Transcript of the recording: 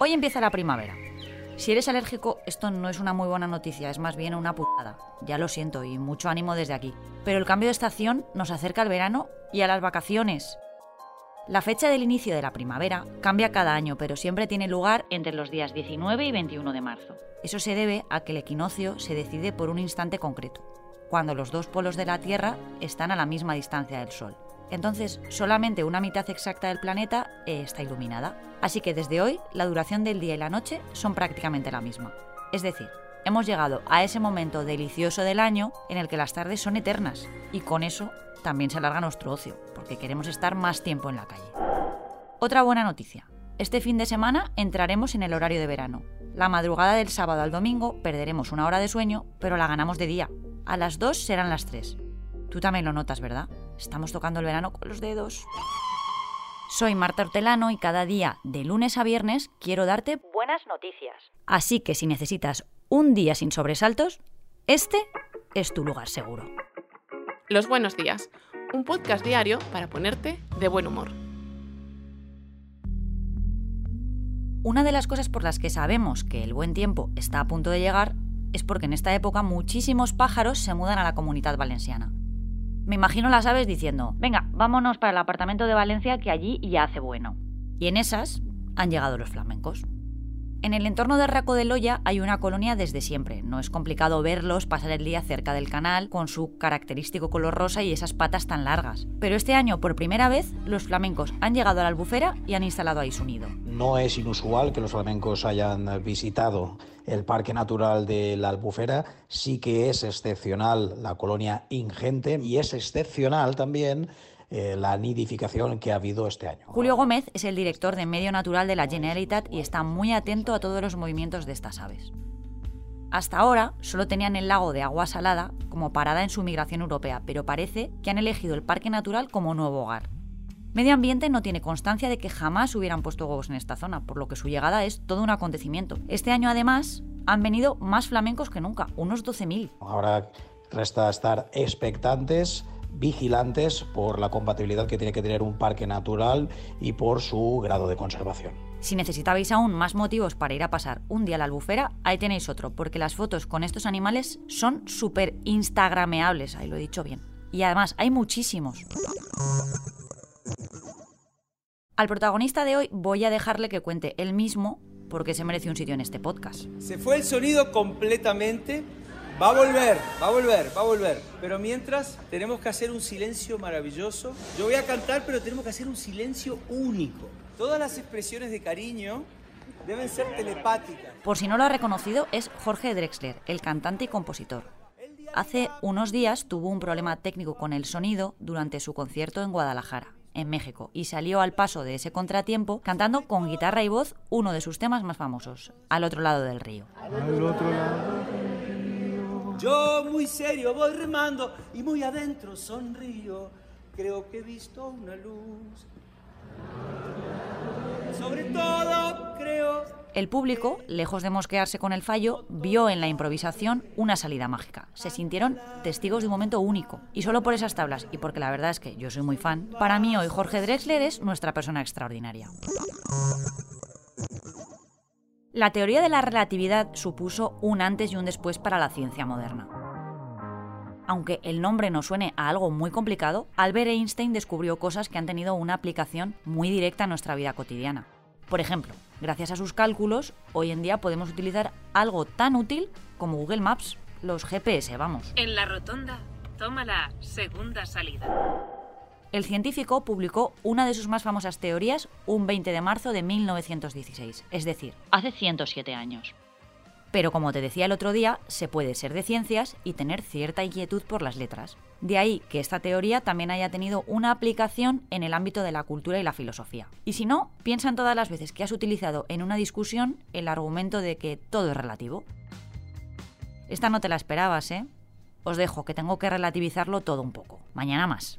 Hoy empieza la primavera. Si eres alérgico, esto no es una muy buena noticia, es más bien una putada. Ya lo siento y mucho ánimo desde aquí. Pero el cambio de estación nos acerca al verano y a las vacaciones. La fecha del inicio de la primavera cambia cada año, pero siempre tiene lugar entre los días 19 y 21 de marzo. Eso se debe a que el equinoccio se decide por un instante concreto, cuando los dos polos de la Tierra están a la misma distancia del Sol. Entonces, solamente una mitad exacta del planeta está iluminada. Así que desde hoy, la duración del día y la noche son prácticamente la misma. Es decir, hemos llegado a ese momento delicioso del año en el que las tardes son eternas y con eso también se alarga nuestro ocio, porque queremos estar más tiempo en la calle. Otra buena noticia. Este fin de semana entraremos en el horario de verano. La madrugada del sábado al domingo perderemos una hora de sueño, pero la ganamos de día. A las 2 serán las 3. Tú también lo notas, ¿verdad? Estamos tocando el verano con los dedos. Soy Marta Hortelano y cada día, de lunes a viernes, quiero darte buenas noticias. Así que si necesitas un día sin sobresaltos, este es tu lugar seguro. Los buenos días, un podcast diario para ponerte de buen humor. Una de las cosas por las que sabemos que el buen tiempo está a punto de llegar es porque en esta época muchísimos pájaros se mudan a la comunidad valenciana. Me imagino las aves diciendo, venga, vámonos para el apartamento de Valencia que allí ya hace bueno. Y en esas han llegado los flamencos. En el entorno de Raco de Loya hay una colonia desde siempre. No es complicado verlos pasar el día cerca del canal con su característico color rosa y esas patas tan largas. Pero este año, por primera vez, los flamencos han llegado a la albufera y han instalado ahí su nido. No es inusual que los flamencos hayan visitado el Parque Natural de la Albufera. Sí que es excepcional la colonia ingente y es excepcional también eh, la nidificación que ha habido este año. Julio Gómez es el director de Medio Natural de la Generalitat y está muy atento a todos los movimientos de estas aves. Hasta ahora solo tenían el lago de agua salada como parada en su migración europea, pero parece que han elegido el parque natural como nuevo hogar. Medio Ambiente no tiene constancia de que jamás hubieran puesto huevos en esta zona, por lo que su llegada es todo un acontecimiento. Este año, además, han venido más flamencos que nunca, unos 12.000. Ahora resta estar expectantes vigilantes por la compatibilidad que tiene que tener un parque natural y por su grado de conservación. Si necesitabais aún más motivos para ir a pasar un día a la albufera, ahí tenéis otro, porque las fotos con estos animales son súper instagrameables, ahí lo he dicho bien. Y además hay muchísimos. Al protagonista de hoy voy a dejarle que cuente él mismo porque se merece un sitio en este podcast. Se fue el sonido completamente. Va a volver, va a volver, va a volver. Pero mientras tenemos que hacer un silencio maravilloso. Yo voy a cantar, pero tenemos que hacer un silencio único. Todas las expresiones de cariño deben ser telepáticas. Por si no lo ha reconocido, es Jorge Drexler, el cantante y compositor. Hace unos días tuvo un problema técnico con el sonido durante su concierto en Guadalajara en México y salió al paso de ese contratiempo cantando con guitarra y voz uno de sus temas más famosos, Al otro lado del río. Al otro lado Yo muy serio voy remando y muy adentro sonrío. Creo que he visto una luz. Sobre todo creo el público, lejos de mosquearse con el fallo, vio en la improvisación una salida mágica. Se sintieron testigos de un momento único. Y solo por esas tablas, y porque la verdad es que yo soy muy fan, para mí hoy Jorge Drexler es nuestra persona extraordinaria. La teoría de la relatividad supuso un antes y un después para la ciencia moderna. Aunque el nombre no suene a algo muy complicado, Albert Einstein descubrió cosas que han tenido una aplicación muy directa en nuestra vida cotidiana. Por ejemplo, gracias a sus cálculos, hoy en día podemos utilizar algo tan útil como Google Maps, los GPS, vamos. En la rotonda, toma la segunda salida. El científico publicó una de sus más famosas teorías un 20 de marzo de 1916, es decir, hace 107 años. Pero como te decía el otro día, se puede ser de ciencias y tener cierta inquietud por las letras. De ahí que esta teoría también haya tenido una aplicación en el ámbito de la cultura y la filosofía. Y si no, piensa en todas las veces que has utilizado en una discusión el argumento de que todo es relativo. Esta no te la esperabas, ¿eh? Os dejo que tengo que relativizarlo todo un poco. Mañana más.